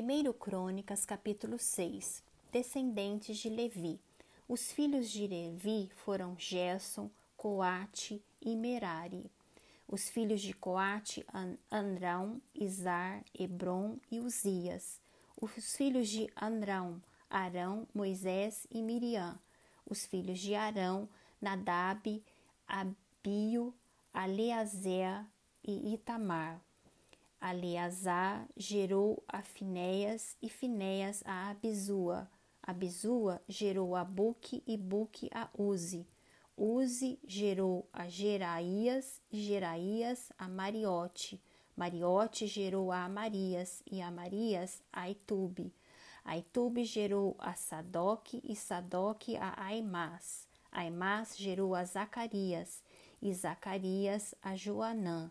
1 Crônicas, capítulo 6 Descendentes de Levi. Os filhos de Levi foram Gerson, Coate e Merari. Os filhos de Coate, Andrão, Izar, Hebron e Uzias. Os filhos de Andrão, Arão, Moisés e Miriam. Os filhos de Arão, Nadab, Abio, Aleazé e Itamar. Aleazar gerou a Finéias e Finéias a Abizua. Abizua gerou a Buque e Buque a Uzi. Uzi gerou a Geraías e Geraías a Mariote. Mariote gerou a Amarias e Amarias a Aitube. Aitube gerou a Sadoc e Sadoc a Aimás. Aimás gerou a Zacarias e Zacarias a Joanã.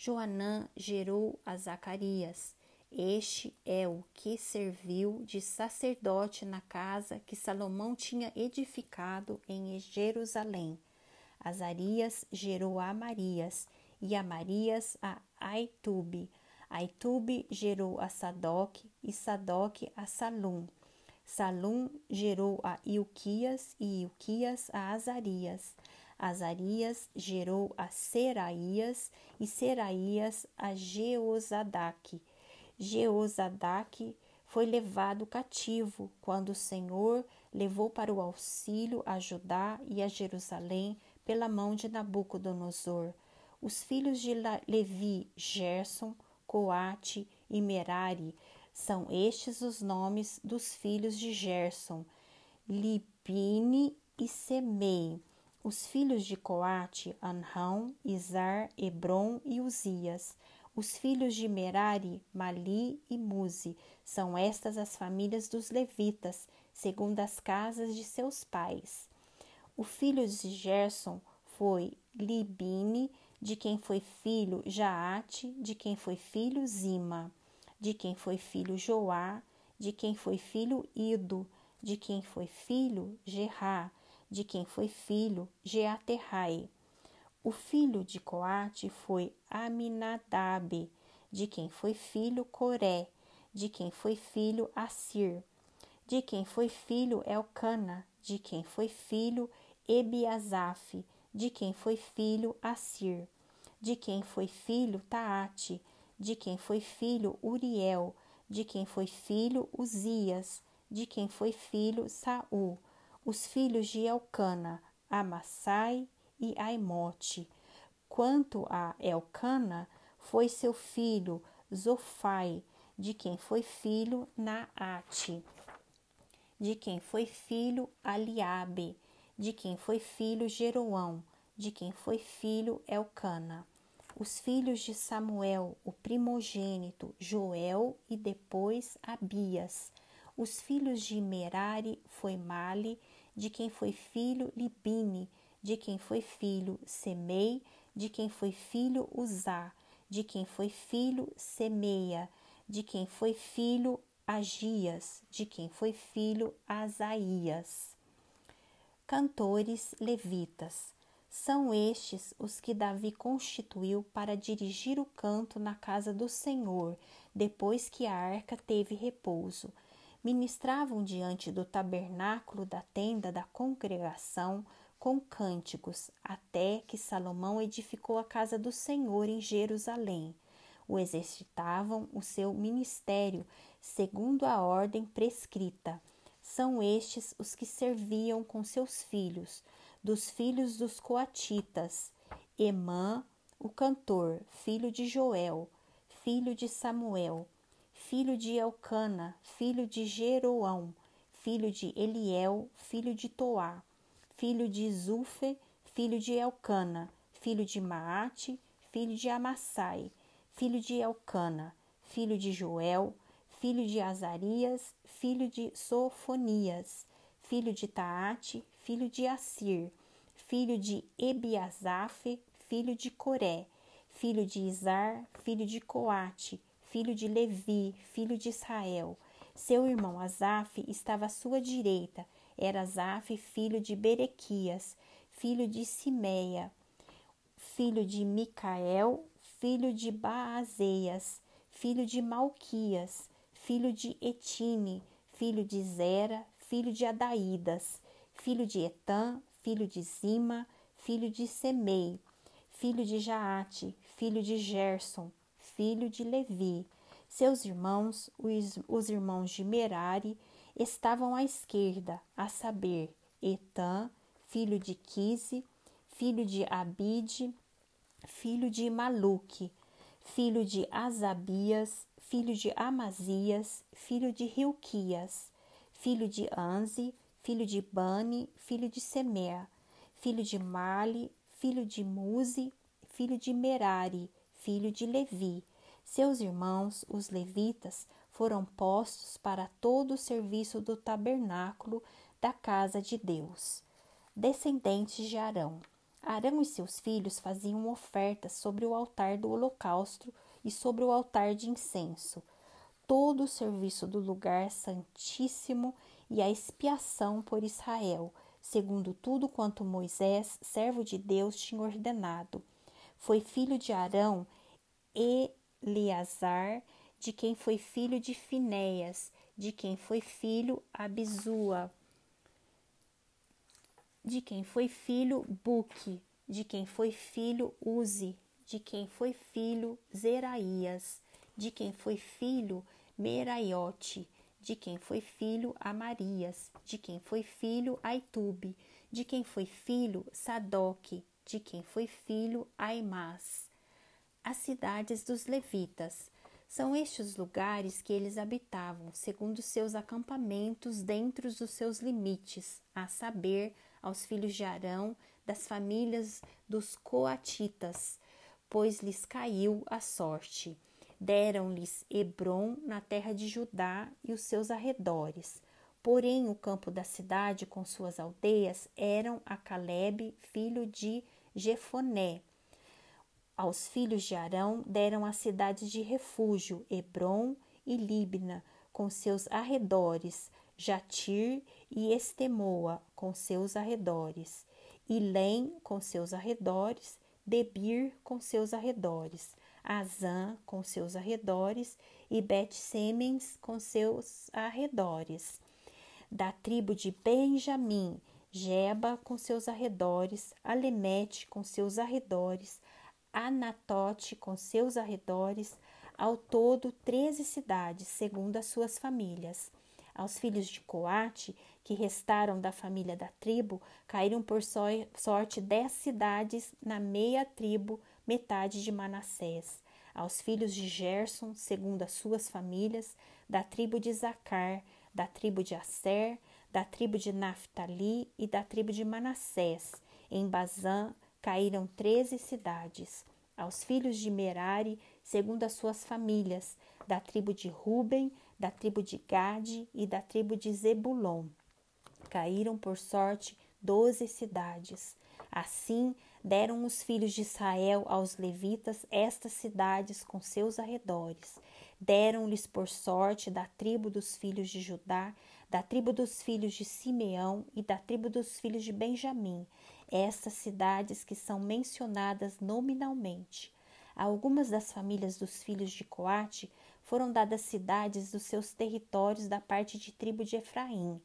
Joanã gerou a Zacarias. Este é o que serviu de sacerdote na casa que Salomão tinha edificado em Jerusalém. Azarias gerou a Amarias e Amarias a Aitube. Aitube gerou a Sadoc e Sadoc a Salum. Salum gerou a Ilquias e Ilquias a Azarias. Azarias gerou a Seraías e Seraías a Jeozadaque. Jeozadaque foi levado cativo quando o Senhor levou para o auxílio a Judá e a Jerusalém pela mão de Nabucodonosor. Os filhos de Levi, Gerson, Coate e Merari, são estes os nomes dos filhos de Gerson, Libine e Semei. Os filhos de Coate, Anrão, Izar, Hebron e Uzias. Os filhos de Merari, Mali e Muzi. São estas as famílias dos levitas, segundo as casas de seus pais. O filho de Gerson foi Libine, de quem foi filho Jaate, de quem foi filho Zima, de quem foi filho Joá, de quem foi filho Ido, de quem foi filho Gerá, de quem foi filho Jeaterrai. O filho de Coate foi Aminadab, de quem foi filho Coré, de quem foi filho Assir, de quem foi filho Elcana, de quem foi filho Ebiasaf, de quem foi filho Assir, de quem foi filho Taate, de quem foi filho Uriel, de quem foi filho Uzias, de quem foi filho Saul, os filhos de Elcana, Amassai e Aimote. Quanto a Elcana, foi seu filho Zofai, de quem foi filho Naate, de quem foi filho Aliabe, de quem foi filho Jeroão, de quem foi filho Elcana. Os filhos de Samuel, o primogênito, Joel e depois Abias. Os filhos de Merari foi Mali, de quem foi filho Libine, de quem foi filho Semei, de quem foi filho Uzá, de quem foi filho Semeia, de quem foi filho Agias, de quem foi filho Asaías. Cantores levitas. São estes os que Davi constituiu para dirigir o canto na casa do Senhor, depois que a arca teve repouso. Ministravam diante do tabernáculo da tenda da congregação com cânticos, até que Salomão edificou a casa do Senhor em Jerusalém. O exercitavam o seu ministério segundo a ordem prescrita. São estes os que serviam com seus filhos, dos filhos dos coatitas, Emã, o cantor, filho de Joel, filho de Samuel, filho de Elcana, filho de Jeroão, filho de Eliel, filho de Toá, filho de Zufe, filho de Elcana, filho de Maate, filho de Amassai, filho de Elcana, filho de Joel, filho de Azarias, filho de Sofonias, filho de Taate, filho de Assir, filho de Ebiasaf, filho de Coré, filho de Izar, filho de Coate, filho de Levi, filho de Israel. Seu irmão Asaf estava à sua direita, era Asaf, filho de Berequias, filho de Simeia, filho de Micael, filho de Baazeias, filho de Malquias, filho de Etine, filho de Zera, filho de Adaídas, filho de Etã, filho de Zima, filho de Semei, filho de Jaate, filho de Gerson, filho de Levi. Seus irmãos, os, os irmãos de Merari, estavam à esquerda, a saber, Etã, filho de Quise, filho de Abide, filho de Maluque, filho de Azabias, filho de Amazias, filho de Rilquias, filho de Anzi, filho de Bani, filho de Semer, filho de Mali, filho de Muzi, filho de Merari, filho de Levi. Seus irmãos, os levitas, foram postos para todo o serviço do tabernáculo da casa de Deus. Descendentes de Arão. Arão e seus filhos faziam ofertas sobre o altar do holocausto e sobre o altar de incenso. Todo o serviço do lugar santíssimo e a expiação por Israel, segundo tudo quanto Moisés, servo de Deus, tinha ordenado. Foi filho de Arão Eleazar, de quem foi filho de Finéias, de quem foi filho Abisua, de quem foi filho Buque, de quem foi filho Uzi, de quem foi filho Zeraías, de quem foi filho Meraiote, de quem foi filho Amarias, de quem foi filho Aitube, de quem foi filho Sadoque, de quem foi filho Aimás. As cidades dos levitas são estes lugares que eles habitavam, segundo seus acampamentos dentro dos seus limites, a saber, aos filhos de Arão, das famílias dos coatitas, pois lhes caiu a sorte. Deram-lhes Hebron na terra de Judá e os seus arredores. Porém, o campo da cidade com suas aldeias eram a Caleb, filho de Jefoné. Aos filhos de Arão deram as cidades de refúgio, Hebron e Libna, com seus arredores, Jatir e Estemoa, com seus arredores, Ilém, com seus arredores, Debir, com seus arredores, Azã, com seus arredores, e Bet-Semens, com seus arredores. Da tribo de Benjamim, Jeba, com seus arredores, Alemete, com seus arredores, Anatote, com seus arredores, ao todo treze cidades, segundo as suas famílias. Aos filhos de Coate, que restaram da família da tribo, caíram por sorte dez cidades na meia tribo, metade de Manassés. Aos filhos de Gerson, segundo as suas famílias, da tribo de Zacar, da tribo de Asser, da tribo de Naphtali e da tribo de Manassés. Em Bazã caíram treze cidades. Aos filhos de Merari, segundo as suas famílias, da tribo de Ruben, da tribo de Gade e da tribo de Zebulon. Caíram por sorte doze cidades. Assim deram os filhos de Israel aos levitas estas cidades com seus arredores. Deram-lhes por sorte da tribo dos filhos de Judá, da tribo dos filhos de Simeão e da tribo dos filhos de Benjamim, estas cidades que são mencionadas nominalmente. A algumas das famílias dos filhos de Coate foram dadas cidades dos seus territórios da parte de tribo de Efraim,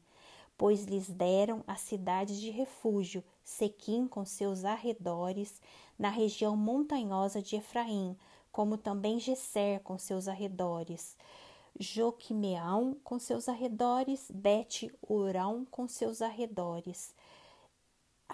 pois lhes deram as cidades de refúgio, Sequim com seus arredores, na região montanhosa de Efraim, como também Gesser com seus arredores, Joquimeão com seus arredores, Bet-Urão com seus arredores,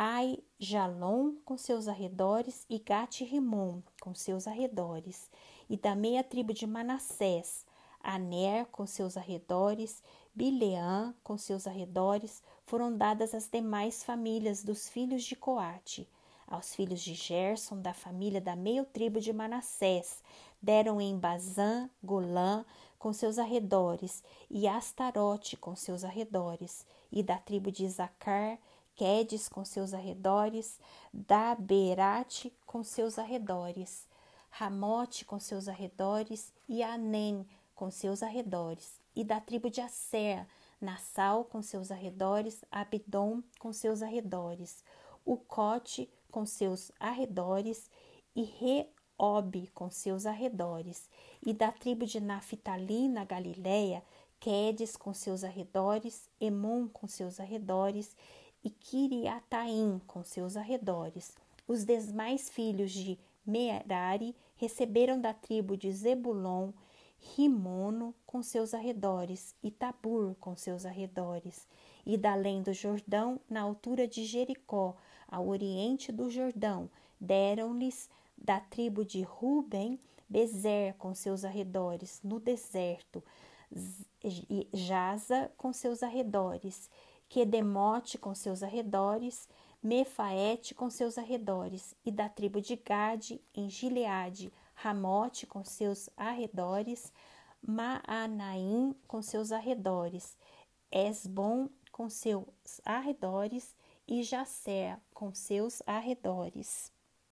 Ai Jalon com seus arredores e Gat-Rimon com seus arredores, e da meia tribo de Manassés, Aner com seus arredores, Bileã com seus arredores, foram dadas as demais famílias dos filhos de Coate. Aos filhos de Gerson, da família da meia tribo de Manassés, deram em Bazã, Golã, com seus arredores, e Astarote com seus arredores, e da tribo de Zacar, Quedes com seus arredores, Daberate com seus arredores, Ramote com seus arredores e Anem com seus arredores, e da tribo de Asser, Nassau com seus arredores, Abdom com seus arredores, Ucote com seus arredores e Ob com seus arredores, e da tribo de Naphtali na Galiléia, Quedes com seus arredores, Emon com seus arredores e Kiriataim com seus arredores. Os demais filhos de Merari receberam da tribo de Zebulon Rimono com seus arredores e Tabur com seus arredores, e da além do Jordão, na altura de Jericó, ao oriente do Jordão, deram-lhes da tribo de Ruben Bezer com seus arredores, no deserto, Jaza com seus arredores, Quedemote com seus arredores, Mefaete com seus arredores, e da tribo de Gade em Gileade, Ramote com seus arredores, Maanaim com seus arredores, Esbom com seus arredores e Jacé com seus arredores.